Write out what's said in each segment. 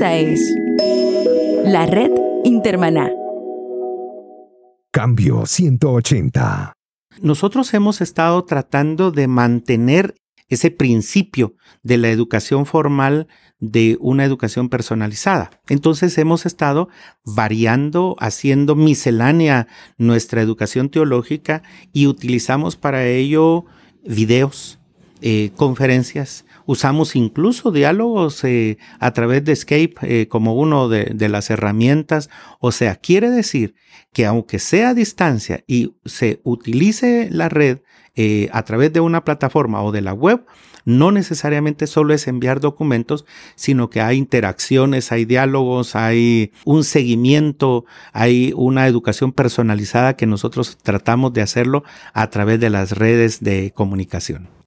Esta es la red Intermaná. Cambio 180. Nosotros hemos estado tratando de mantener ese principio de la educación formal de una educación personalizada. Entonces hemos estado variando, haciendo miscelánea nuestra educación teológica y utilizamos para ello videos, eh, conferencias, usamos incluso diálogos eh, a través de Skype eh, como uno de, de, las herramientas. O sea, quiere decir que aunque sea a distancia y se utilice la red a través de una plataforma o de la web, no necesariamente solo es enviar documentos, sino que hay interacciones, hay diálogos, hay un seguimiento, hay una educación personalizada que nosotros tratamos de hacerlo a través de las redes de comunicación.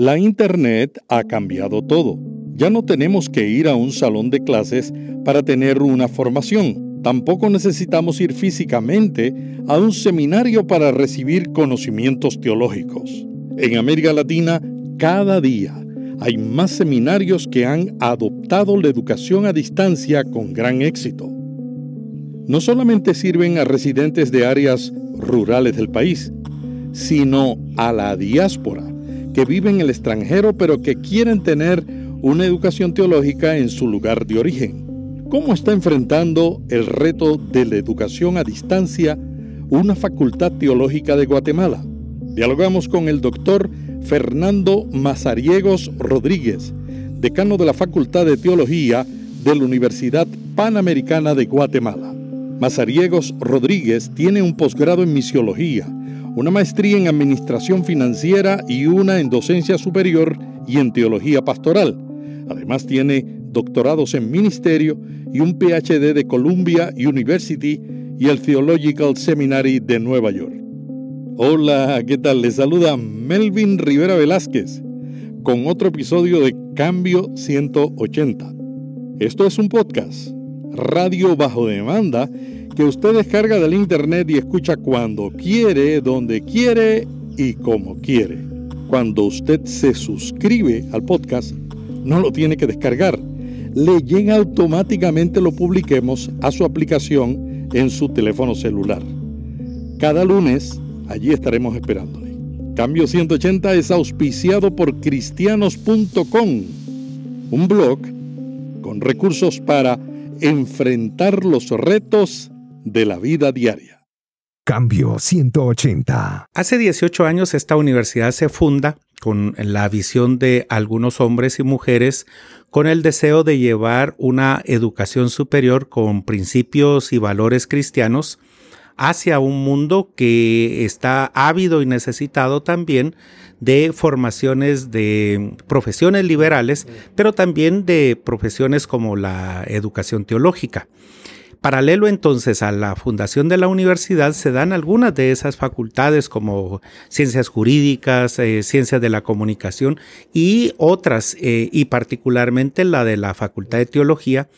La Internet ha cambiado todo. Ya no tenemos que ir a un salón de clases para tener una formación. Tampoco necesitamos ir físicamente a un seminario para recibir conocimientos teológicos. En América Latina, cada día hay más seminarios que han adoptado la educación a distancia con gran éxito. No solamente sirven a residentes de áreas rurales del país, sino a la diáspora que viven en el extranjero pero que quieren tener una educación teológica en su lugar de origen. ¿Cómo está enfrentando el reto de la educación a distancia una facultad teológica de Guatemala? Dialogamos con el doctor Fernando Mazariegos Rodríguez, decano de la Facultad de Teología de la Universidad Panamericana de Guatemala. Mazariegos Rodríguez tiene un posgrado en misiología una maestría en Administración Financiera y una en Docencia Superior y en Teología Pastoral. Además tiene doctorados en Ministerio y un PhD de Columbia University y el Theological Seminary de Nueva York. Hola, ¿qué tal? Les saluda Melvin Rivera Velázquez con otro episodio de Cambio 180. Esto es un podcast, radio bajo demanda, que usted descarga del internet y escucha cuando quiere, donde quiere y como quiere. Cuando usted se suscribe al podcast, no lo tiene que descargar. Le llega automáticamente lo publiquemos a su aplicación en su teléfono celular. Cada lunes, allí estaremos esperándole. Cambio 180 es auspiciado por cristianos.com, un blog con recursos para enfrentar los retos de la vida diaria. Cambio 180. Hace 18 años esta universidad se funda con la visión de algunos hombres y mujeres con el deseo de llevar una educación superior con principios y valores cristianos hacia un mundo que está ávido y necesitado también de formaciones de profesiones liberales, pero también de profesiones como la educación teológica. Paralelo entonces a la fundación de la universidad se dan algunas de esas facultades como ciencias jurídicas, eh, ciencias de la comunicación y otras, eh, y particularmente la de la Facultad de Teología,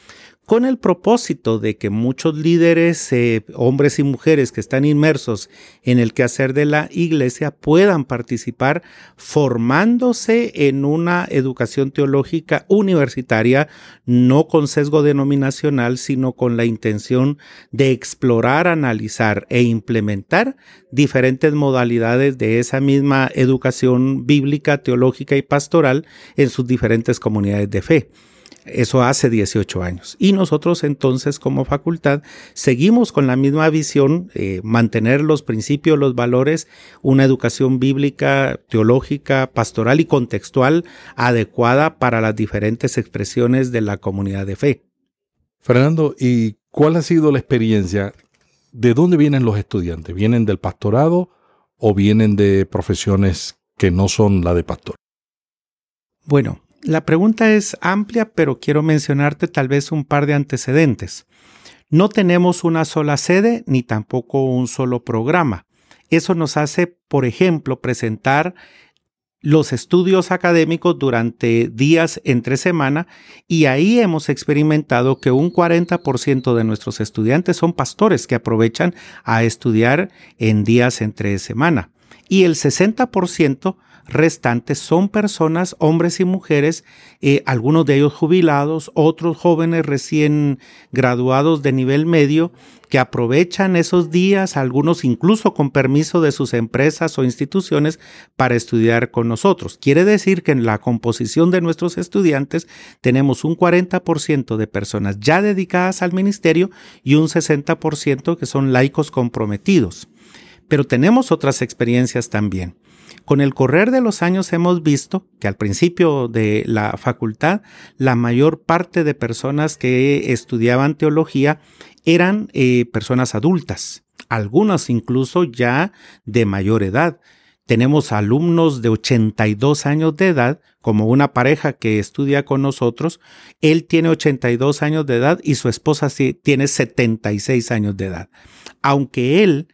con el propósito de que muchos líderes, eh, hombres y mujeres que están inmersos en el quehacer de la iglesia, puedan participar formándose en una educación teológica universitaria, no con sesgo denominacional, sino con la intención de explorar, analizar e implementar diferentes modalidades de esa misma educación bíblica, teológica y pastoral en sus diferentes comunidades de fe. Eso hace 18 años. Y nosotros entonces como facultad seguimos con la misma visión, eh, mantener los principios, los valores, una educación bíblica, teológica, pastoral y contextual adecuada para las diferentes expresiones de la comunidad de fe. Fernando, ¿y cuál ha sido la experiencia? ¿De dónde vienen los estudiantes? ¿Vienen del pastorado o vienen de profesiones que no son la de pastor? Bueno, la pregunta es amplia, pero quiero mencionarte tal vez un par de antecedentes. No tenemos una sola sede ni tampoco un solo programa. Eso nos hace, por ejemplo, presentar los estudios académicos durante días entre semana y ahí hemos experimentado que un 40% de nuestros estudiantes son pastores que aprovechan a estudiar en días entre semana y el 60% restantes son personas, hombres y mujeres, eh, algunos de ellos jubilados, otros jóvenes recién graduados de nivel medio, que aprovechan esos días, algunos incluso con permiso de sus empresas o instituciones, para estudiar con nosotros. Quiere decir que en la composición de nuestros estudiantes tenemos un 40% de personas ya dedicadas al ministerio y un 60% que son laicos comprometidos. Pero tenemos otras experiencias también. Con el correr de los años hemos visto que al principio de la facultad, la mayor parte de personas que estudiaban teología eran eh, personas adultas, algunas incluso ya de mayor edad. Tenemos alumnos de 82 años de edad, como una pareja que estudia con nosotros. Él tiene 82 años de edad y su esposa tiene 76 años de edad. Aunque él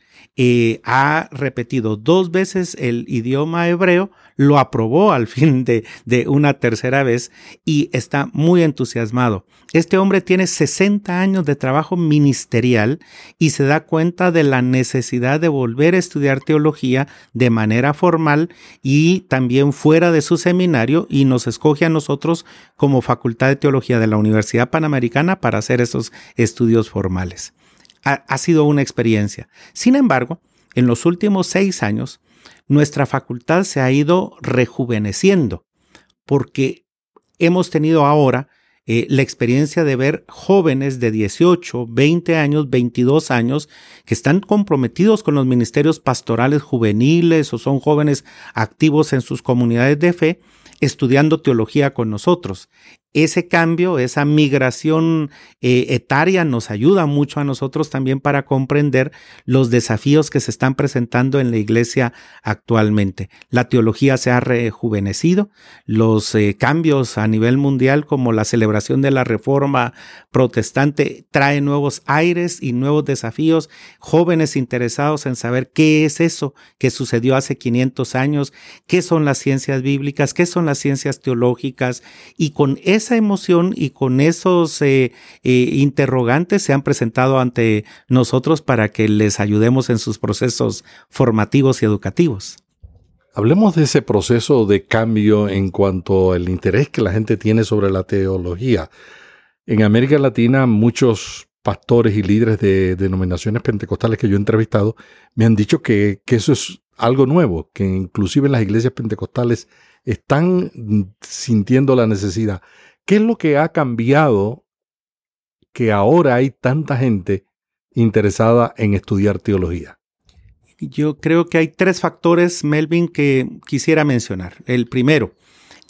ha repetido dos veces el idioma hebreo, lo aprobó al fin de, de, una tercera vez y está muy entusiasmado. Este hombre tiene 60 años de trabajo ministerial y se da cuenta de la necesidad de volver a estudiar teología de manera formal y también fuera de su seminario y nos escoge a nosotros como Facultad de Teología de la Universidad Panamericana para hacer esos estudios formales ha, sido una experiencia. Sin embargo, en los últimos seis años, nuestra facultad se ha ido rejuveneciendo porque hemos tenido ahora eh, la experiencia de ver jóvenes de 18, 20 años, 22 años que están comprometidos con los ministerios pastorales juveniles o son jóvenes activos en sus comunidades de fe estudiando teología con nosotros ese cambio, esa migración eh, etaria nos ayuda mucho a nosotros también para comprender los desafíos que se están presentando en la iglesia actualmente. La teología se ha rejuvenecido, los eh, cambios a nivel mundial como la celebración de la reforma protestante trae nuevos aires y nuevos desafíos, jóvenes interesados en saber qué es eso que sucedió hace 500 años, qué son las ciencias bíblicas, qué son las ciencias teológicas y con esa emoción y con esos eh, eh, interrogantes se han presentado ante nosotros para que les ayudemos en sus procesos formativos y educativos. Hablemos de ese proceso de cambio en cuanto al interés que la gente tiene sobre la teología. En América Latina muchos pastores y líderes de denominaciones pentecostales que yo he entrevistado me han dicho que, que eso es algo nuevo, que inclusive en las iglesias pentecostales están sintiendo la necesidad. ¿Qué es lo que ha cambiado que ahora hay tanta gente interesada en estudiar teología? Yo creo que hay tres factores, Melvin, que quisiera mencionar. El primero,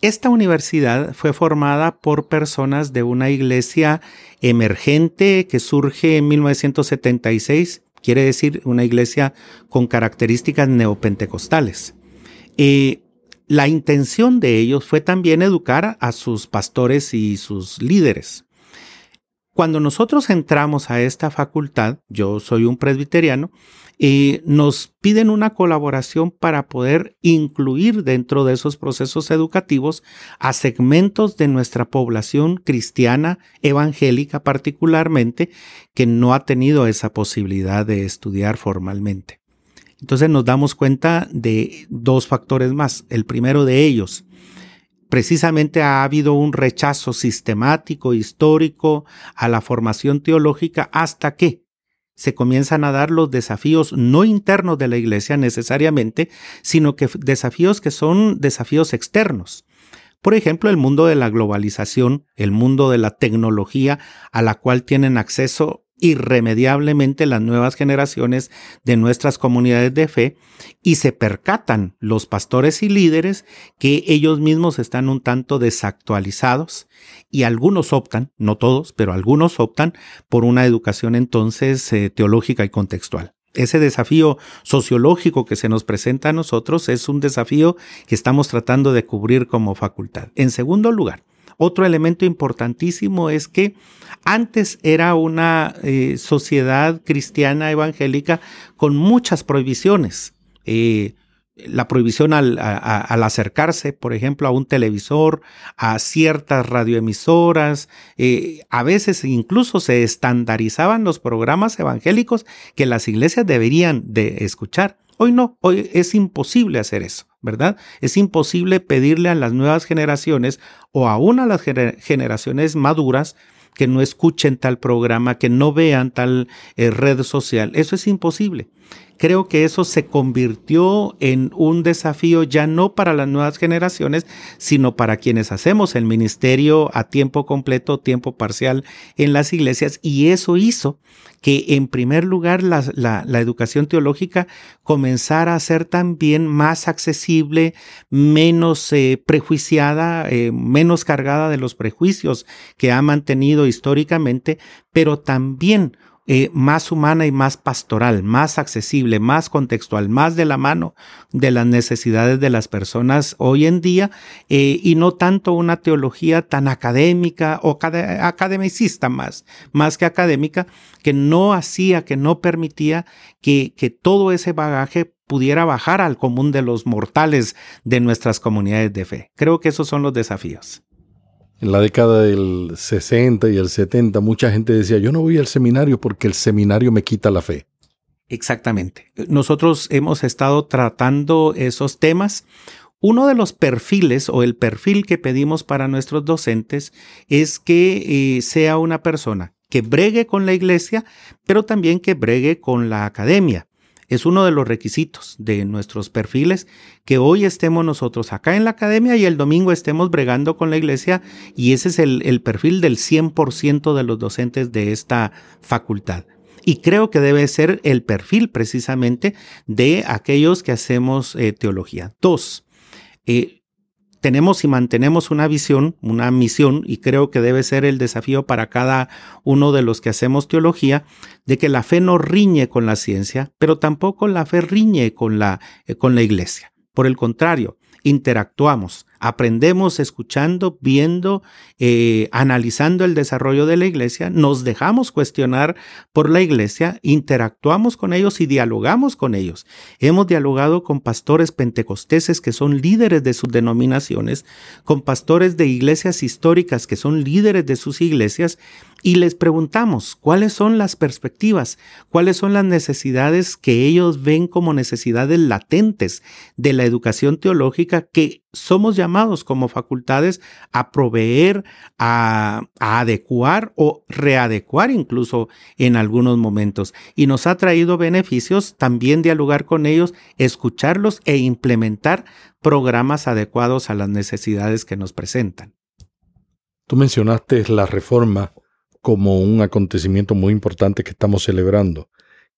esta universidad fue formada por personas de una iglesia emergente que surge en 1976, quiere decir una iglesia con características neopentecostales. Eh, la intención de ellos fue también educar a sus pastores y sus líderes. Cuando nosotros entramos a esta facultad, yo soy un presbiteriano, y nos piden una colaboración para poder incluir dentro de esos procesos educativos a segmentos de nuestra población cristiana, evangélica particularmente, que no ha tenido esa posibilidad de estudiar formalmente. Entonces nos damos cuenta de dos factores más. El primero de ellos, precisamente ha habido un rechazo sistemático, histórico a la formación teológica hasta que se comienzan a dar los desafíos no internos de la iglesia necesariamente, sino que desafíos que son desafíos externos. Por ejemplo, el mundo de la globalización, el mundo de la tecnología a la cual tienen acceso irremediablemente las nuevas generaciones de nuestras comunidades de fe y se percatan los pastores y líderes que ellos mismos están un tanto desactualizados y algunos optan, no todos, pero algunos optan por una educación entonces eh, teológica y contextual. Ese desafío sociológico que se nos presenta a nosotros es un desafío que estamos tratando de cubrir como facultad. En segundo lugar, otro elemento importantísimo es que antes era una eh, sociedad cristiana evangélica con muchas prohibiciones. Eh, la prohibición al, acercarse, por ejemplo, a un televisor, a ciertas radioemisoras. Eh, a veces incluso se estandarizaban los programas evangélicos que las iglesias deberían de escuchar. Hoy no, hoy es imposible hacer eso, ¿verdad? Es imposible pedirle a las nuevas generaciones o aún a las generaciones maduras que no escuchen tal programa, que no vean tal eh, red social. Eso es imposible. Creo que eso se convirtió en un desafío ya no para las nuevas generaciones, sino para quienes hacemos el ministerio a tiempo completo, tiempo parcial en las iglesias. Y eso hizo que en primer lugar la, educación teológica comenzara a ser también más accesible, menos eh, prejuiciada, eh, menos cargada de los prejuicios que ha mantenido históricamente, pero también eh, más humana y más pastoral, más accesible, más contextual, más de la mano de las necesidades de las personas hoy en día eh, y no tanto una teología tan académica o academicista más, más que académica, que no hacía, que no permitía que, que todo ese bagaje pudiera bajar al común de los mortales de nuestras comunidades de fe. Creo que esos son los desafíos. En la década del 60 y el 70 mucha gente decía, yo no voy al seminario porque el seminario me quita la fe. Exactamente. Nosotros hemos estado tratando esos temas. Uno de los perfiles o el perfil que pedimos para nuestros docentes es que eh, sea una persona que bregue con la iglesia, pero también que bregue con la academia. Es uno de los requisitos de nuestros perfiles que hoy estemos nosotros acá en la academia y el domingo estemos bregando con la iglesia y ese es el, perfil del 100% de los docentes de esta facultad. Y creo que debe ser el perfil precisamente de aquellos que hacemos eh, teología. Dos, eh, tenemos y mantenemos una visión, una misión, y creo que debe ser el desafío para cada uno de los que hacemos teología, de que la fe no riñe con la ciencia, pero tampoco la fe riñe con la, eh, con la iglesia. Por el contrario, interactuamos, aprendemos escuchando, viendo, eh, analizando el desarrollo de la iglesia, nos dejamos cuestionar por la iglesia, interactuamos con ellos y dialogamos con ellos. Hemos dialogado con pastores pentecosteses que son líderes de sus denominaciones, con pastores de iglesias históricas que son líderes de sus iglesias y les preguntamos cuáles son las perspectivas, cuáles son las necesidades que ellos ven como necesidades latentes de la educación teológica que somos llamados como facultades a proveer, a, adecuar o readecuar incluso en algunos momentos. Y nos ha traído beneficios también dialogar con ellos, escucharlos e implementar programas adecuados a las necesidades que nos presentan. Tú mencionaste la reforma como un acontecimiento muy importante que estamos celebrando.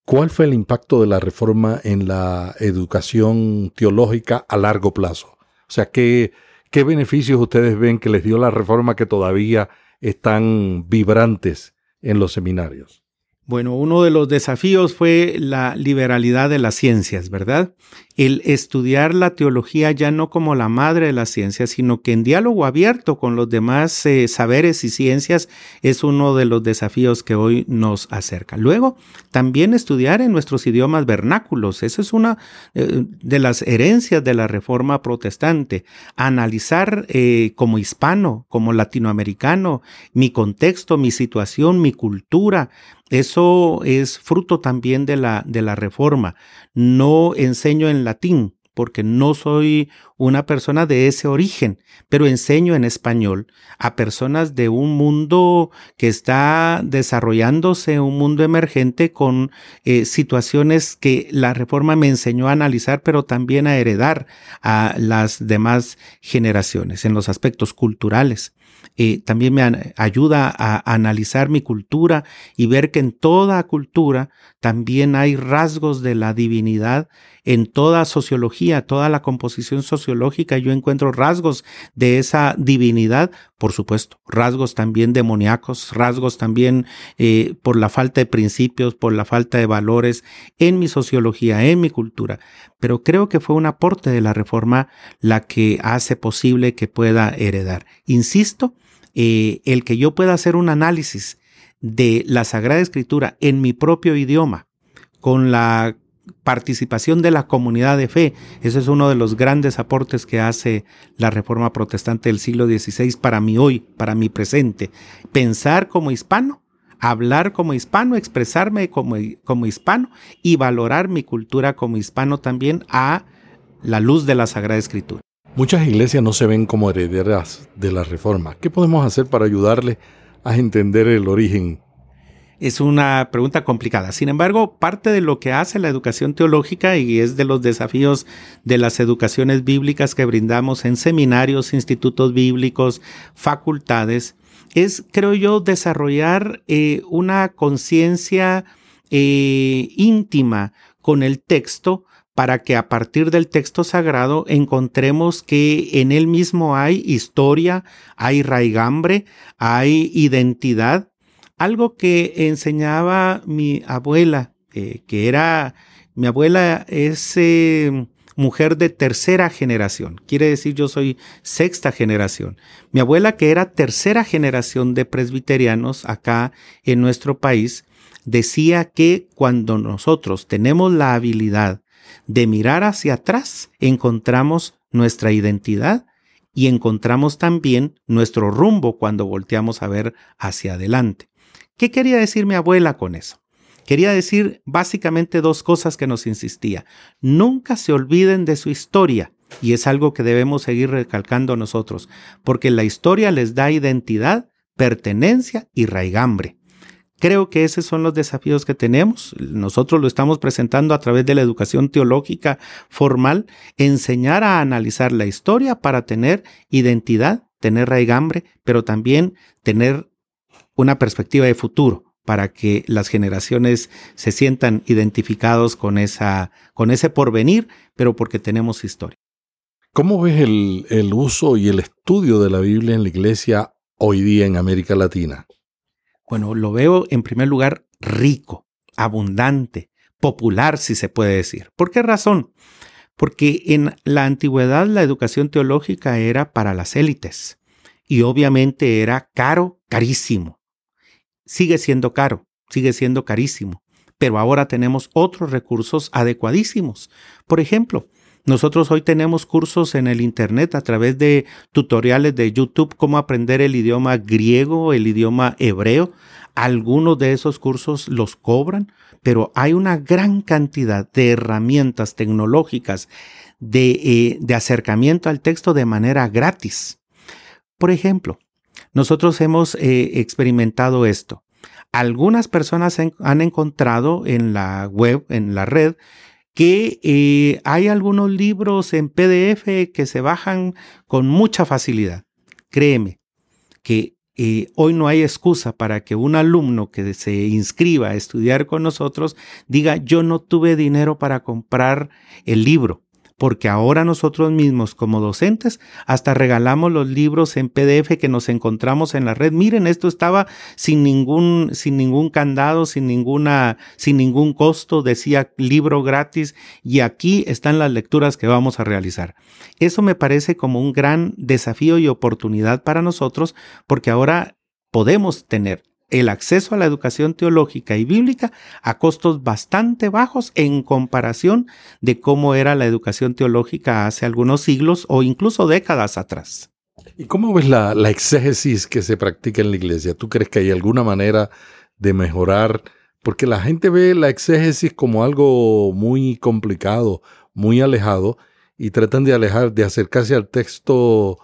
¿Cuál fue el impacto de la reforma en la educación teológica a largo plazo? O sea, ¿qué, qué beneficios ustedes ven que les dio la reforma que todavía están vibrantes en los seminarios? Bueno, uno de los desafíos fue la liberalidad de las ciencias, ¿verdad? El estudiar la teología ya no como la madre de las ciencias, sino que en diálogo abierto con los demás eh, saberes y ciencias es uno de los desafíos que hoy nos acerca. Luego, también estudiar en nuestros idiomas vernáculos, esa es una eh, de las herencias de la reforma protestante. Analizar eh, como hispano, como latinoamericano, mi contexto, mi situación, mi cultura, eso es fruto también de la, de la reforma. No enseño en latín porque no soy una persona de ese origen, pero enseño en español a personas de un mundo que está desarrollándose, un mundo emergente con eh, situaciones que la reforma me enseñó a analizar, pero también a heredar a las demás generaciones en los aspectos culturales. También me ayuda a analizar mi cultura y ver que en toda cultura también hay rasgos de la divinidad. En toda sociología, toda la composición sociológica, yo encuentro rasgos de esa divinidad, por supuesto, rasgos también demoníacos, rasgos también eh, por la falta de principios, por la falta de valores en mi sociología, en mi cultura. Pero creo que fue un aporte de la reforma la que hace posible que pueda heredar. Insisto, eh, el que yo pueda hacer un análisis de la Sagrada Escritura en mi propio idioma, con la participación de la comunidad de fe. Ese es uno de los grandes aportes que hace la Reforma Protestante del siglo XVI para mí hoy, para mi presente. Pensar como hispano, hablar como hispano, expresarme como, como hispano y valorar mi cultura como hispano también a la luz de la Sagrada Escritura. Muchas iglesias no se ven como herederas de la Reforma. ¿Qué podemos hacer para ayudarle a entender el origen es una pregunta complicada. Sin embargo, parte de lo que hace la educación teológica y es de los desafíos de las educaciones bíblicas que brindamos en seminarios, institutos bíblicos, facultades, es, creo yo, desarrollar eh, una conciencia eh, íntima con el texto para que a partir del texto sagrado encontremos que en él mismo hay historia, hay raigambre, hay identidad algo que enseñaba mi abuela, eh, que era, mi abuela es eh, mujer de tercera generación, quiere decir yo soy sexta generación. Mi abuela que era tercera generación de presbiterianos acá en nuestro país, decía que cuando nosotros tenemos la habilidad de mirar hacia atrás, encontramos nuestra identidad y encontramos también nuestro rumbo cuando volteamos a ver hacia adelante. ¿Qué quería decir mi abuela con eso? Quería decir básicamente dos cosas que nos insistía. Nunca se olviden de su historia. Y es algo que debemos seguir recalcando nosotros, porque la historia les da identidad, pertenencia y raigambre. Creo que esos son los desafíos que tenemos. Nosotros lo estamos presentando a través de la educación teológica formal, enseñar a analizar la historia para tener identidad, tener raigambre, pero también tener una perspectiva de futuro para que las generaciones se sientan identificados con, esa, con ese porvenir, pero porque tenemos historia. ¿Cómo ves el, el uso y el estudio de la Biblia en la iglesia hoy día en América Latina? Bueno, lo veo en primer lugar rico, abundante, popular, si se puede decir. ¿Por qué razón? Porque en la antigüedad la educación teológica era para las élites y obviamente era caro, carísimo sigue siendo caro, sigue siendo carísimo, pero ahora tenemos otros recursos adecuadísimos. Por ejemplo, nosotros hoy tenemos cursos en el Internet a través de tutoriales de YouTube, cómo aprender el idioma griego, el idioma hebreo. Algunos de esos cursos los cobran, pero hay una gran cantidad de herramientas tecnológicas de, eh, acercamiento al texto de manera gratis. Por ejemplo, nosotros hemos eh, experimentado esto. Algunas personas han encontrado en la web, en la red, que eh, hay algunos libros en PDF que se bajan con mucha facilidad. Créeme que eh, hoy no hay excusa para que un alumno que se inscriba a estudiar con nosotros diga yo no tuve dinero para comprar el libro porque ahora nosotros mismos como docentes hasta regalamos los libros en PDF que nos encontramos en la red. Miren, esto estaba sin ningún sin ningún candado, sin ninguna sin ningún costo, decía libro gratis y aquí están las lecturas que vamos a realizar. Eso me parece como un gran desafío y oportunidad para nosotros porque ahora podemos tener el acceso a la educación teológica y bíblica a costos bastante bajos en comparación de cómo era la educación teológica hace algunos siglos o incluso décadas atrás. ¿Y cómo ves la, exégesis que se practica en la iglesia? ¿Tú crees que hay alguna manera de mejorar? Porque la gente ve la exégesis como algo muy complicado, muy alejado, y tratan de alejar, de acercarse al texto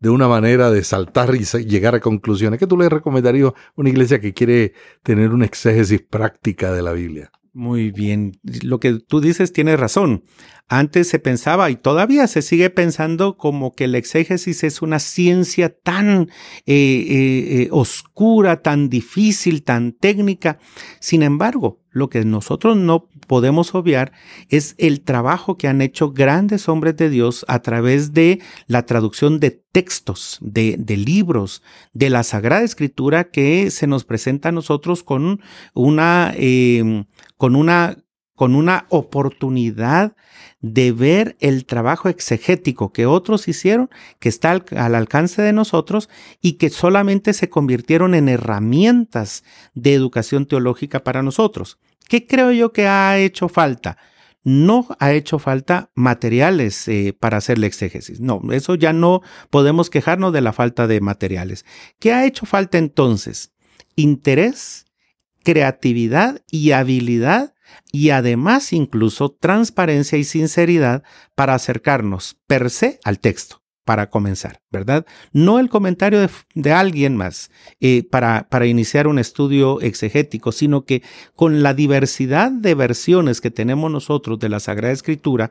de una manera de saltar y llegar a conclusiones. ¿Qué tú le recomendarías a una iglesia que quiere tener una exégesis práctica de la Biblia? Muy bien, lo que tú dices tiene razón. Antes se pensaba y todavía se sigue pensando como que la exégesis es una ciencia tan eh, eh, eh, oscura, tan difícil, tan técnica. Sin embargo, lo que nosotros no podemos obviar es el trabajo que han hecho grandes hombres de Dios a través de la traducción de textos, de, de libros, de la Sagrada Escritura que se nos presenta a nosotros con una, con una, con una oportunidad de ver el trabajo exegético que otros hicieron, que está al, alcance de nosotros y que solamente se convirtieron en herramientas de educación teológica para nosotros. ¿Qué creo yo que ha hecho falta? no ha hecho falta materiales eh, para hacer la exégesis. No, eso ya no podemos quejarnos de la falta de materiales. ¿Qué ha hecho falta entonces? Interés, creatividad y habilidad y además incluso transparencia y sinceridad para acercarnos per se al texto para comenzar, ¿verdad? No el comentario de, alguien más eh, para, para iniciar un estudio exegético, sino que con la diversidad de versiones que tenemos nosotros de la Sagrada Escritura,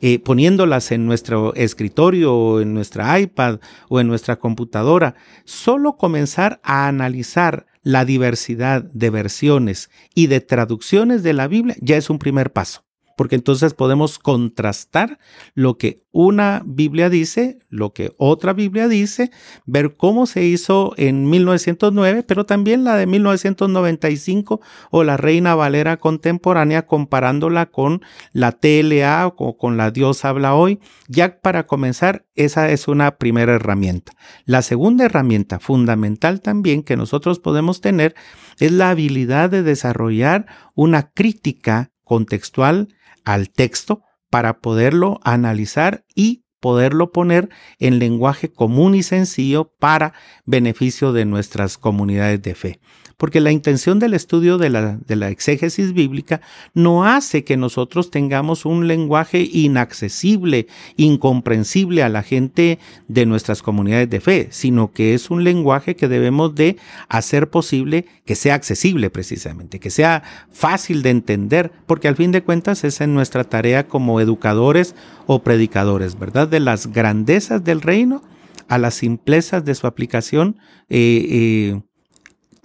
eh, poniéndolas en nuestro escritorio o en nuestra iPad o en nuestra computadora, solo comenzar a analizar la diversidad de versiones y de traducciones de la Biblia ya es un primer paso porque entonces podemos contrastar lo que una Biblia dice, lo que otra Biblia dice, ver cómo se hizo en 1909, pero también la de 1995 o la Reina Valera contemporánea comparándola con la TLA o con la Dios habla hoy. Ya para comenzar, esa es una primera herramienta. La segunda herramienta fundamental también que nosotros podemos tener es la habilidad de desarrollar una crítica contextual al texto para poderlo analizar y poderlo poner en lenguaje común y sencillo para beneficio de nuestras comunidades de fe porque la intención del estudio de la, de la exégesis bíblica no hace que nosotros tengamos un lenguaje inaccesible, incomprensible a la gente de nuestras comunidades de fe, sino que es un lenguaje que debemos de hacer posible que sea accesible precisamente, que sea fácil de entender, porque al fin de cuentas es en nuestra tarea como educadores o predicadores, ¿verdad? De las grandezas del reino a las simplezas de su aplicación, eh, eh,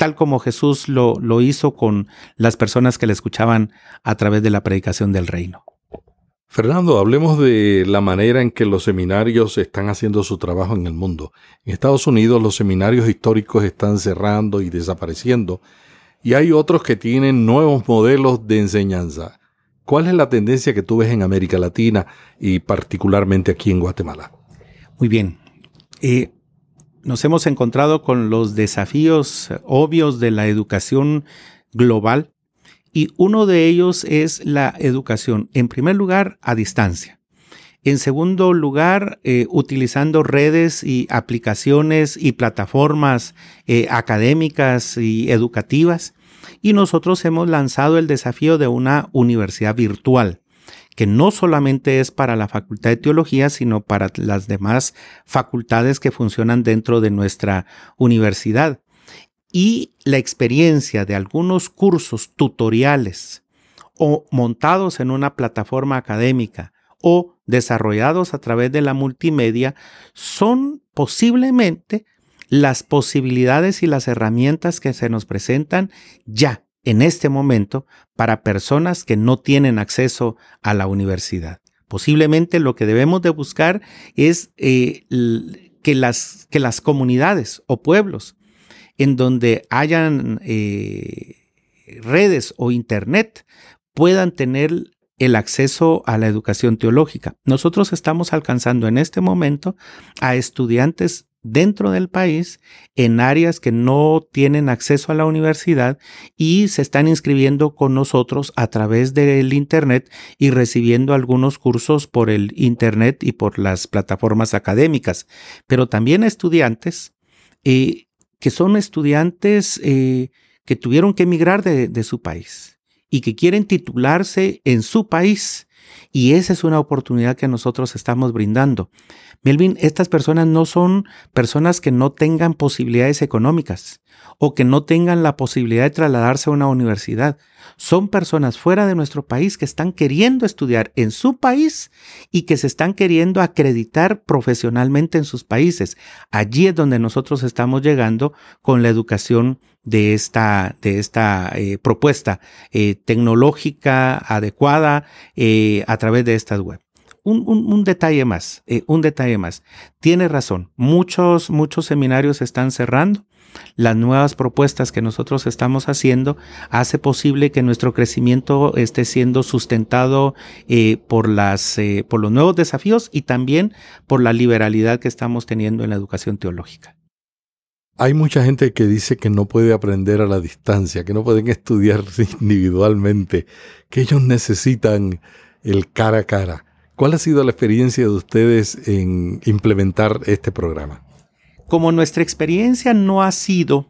tal como Jesús lo, lo hizo con las personas que le escuchaban a través de la predicación del reino. Fernando, hablemos de la manera en que los seminarios están haciendo su trabajo en el mundo. En Estados Unidos los seminarios históricos están cerrando y desapareciendo y hay otros que tienen nuevos modelos de enseñanza. ¿Cuál es la tendencia que tú ves en América Latina y particularmente aquí en Guatemala? Muy bien. Eh, nos hemos encontrado con los desafíos obvios de la educación global y uno de ellos es la educación, en primer lugar, a distancia. En segundo lugar, eh, utilizando redes y aplicaciones y plataformas eh, académicas y educativas. Y nosotros hemos lanzado el desafío de una universidad virtual que no solamente es para la Facultad de Teología, sino para las demás facultades que funcionan dentro de nuestra universidad. Y la experiencia de algunos cursos tutoriales o montados en una plataforma académica o desarrollados a través de la multimedia son posiblemente las posibilidades y las herramientas que se nos presentan ya en este momento para personas que no tienen acceso a la universidad. Posiblemente lo que debemos de buscar es eh, que, las, que las comunidades o pueblos en donde hayan eh, redes o internet puedan tener el acceso a la educación teológica. Nosotros estamos alcanzando en este momento a estudiantes dentro del país en áreas que no tienen acceso a la universidad y se están inscribiendo con nosotros a través del Internet y recibiendo algunos cursos por el Internet y por las plataformas académicas, pero también estudiantes eh, que son estudiantes eh, que tuvieron que emigrar de, de su país y que quieren titularse en su país. Y esa es una oportunidad que nosotros estamos brindando. Melvin, estas personas no son personas que no tengan posibilidades económicas o que no tengan la posibilidad de trasladarse a una universidad. Son personas fuera de nuestro país que están queriendo estudiar en su país y que se están queriendo acreditar profesionalmente en sus países. Allí es donde nosotros estamos llegando con la educación de esta, de esta eh, propuesta eh, tecnológica adecuada eh, a través de estas web un, detalle más, eh, un detalle más. Tiene razón, muchos, muchos seminarios están cerrando. Las nuevas propuestas que nosotros estamos haciendo hace posible que nuestro crecimiento esté siendo sustentado eh, por, las, eh, por los nuevos desafíos y también por la liberalidad que estamos teniendo en la educación teológica. Hay mucha gente que dice que no puede aprender a la distancia, que no pueden estudiar individualmente, que ellos necesitan el cara a cara. ¿Cuál ha sido la experiencia de ustedes en implementar este programa? Como nuestra experiencia no ha sido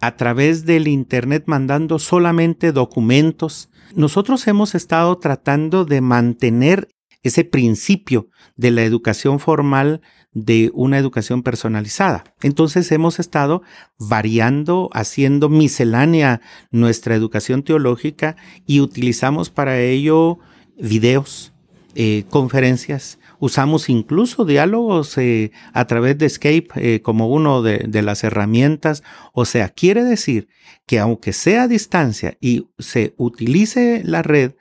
a través del Internet mandando solamente documentos, nosotros hemos estado tratando de mantener ese principio de la educación formal de una educación personalizada. Entonces hemos estado variando, haciendo miscelánea nuestra educación teológica y utilizamos para ello videos, eh, conferencias, usamos incluso diálogos eh, a través de Skype eh, como uno de, de, las herramientas. O sea, quiere decir que aunque sea a distancia y se utilice la red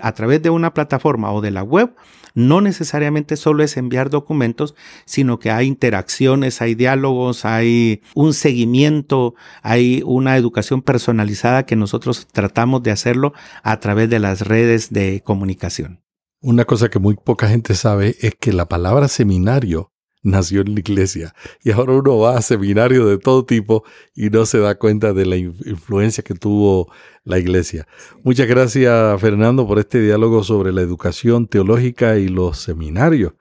a través de una plataforma o de la web, no necesariamente solo es enviar documentos, sino que hay interacciones, hay diálogos, hay un seguimiento, hay una educación personalizada que nosotros tratamos de hacerlo a través de las redes de comunicación. Una cosa que muy poca gente sabe es que la palabra seminario nació en la iglesia y ahora uno va a seminarios de todo tipo y no se da cuenta de la influencia que tuvo la iglesia. Muchas gracias Fernando por este diálogo sobre la educación teológica y los seminarios.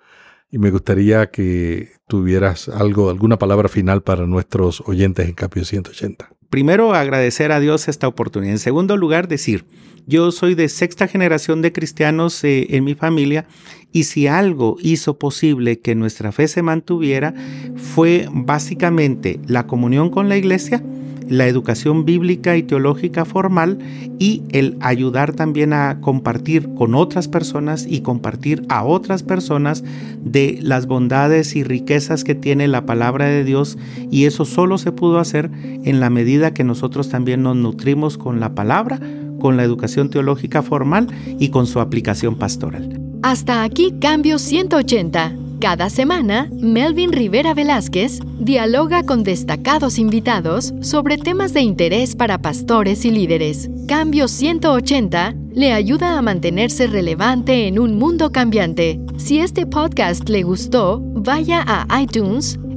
Y me gustaría que tuvieras algo, alguna palabra final para nuestros oyentes en Capio 180. Primero, agradecer a Dios esta oportunidad. En segundo lugar, decir, yo soy de sexta generación de cristianos eh, en mi familia y si algo hizo posible que nuestra fe se mantuviera fue básicamente la comunión con la iglesia, la educación bíblica y teológica formal y el ayudar también a compartir con otras personas y compartir a otras personas de las bondades y riquezas que tiene la palabra de Dios. Y eso solo se pudo hacer en la medida que nosotros también nos nutrimos con la palabra, con la educación teológica formal y con su aplicación pastoral. Hasta aquí Cambio 180. Cada semana, Melvin Rivera Velázquez dialoga con destacados invitados sobre temas de interés para pastores y líderes. Cambio 180 le ayuda a mantenerse relevante en un mundo cambiante. Si este podcast le gustó, vaya a iTunes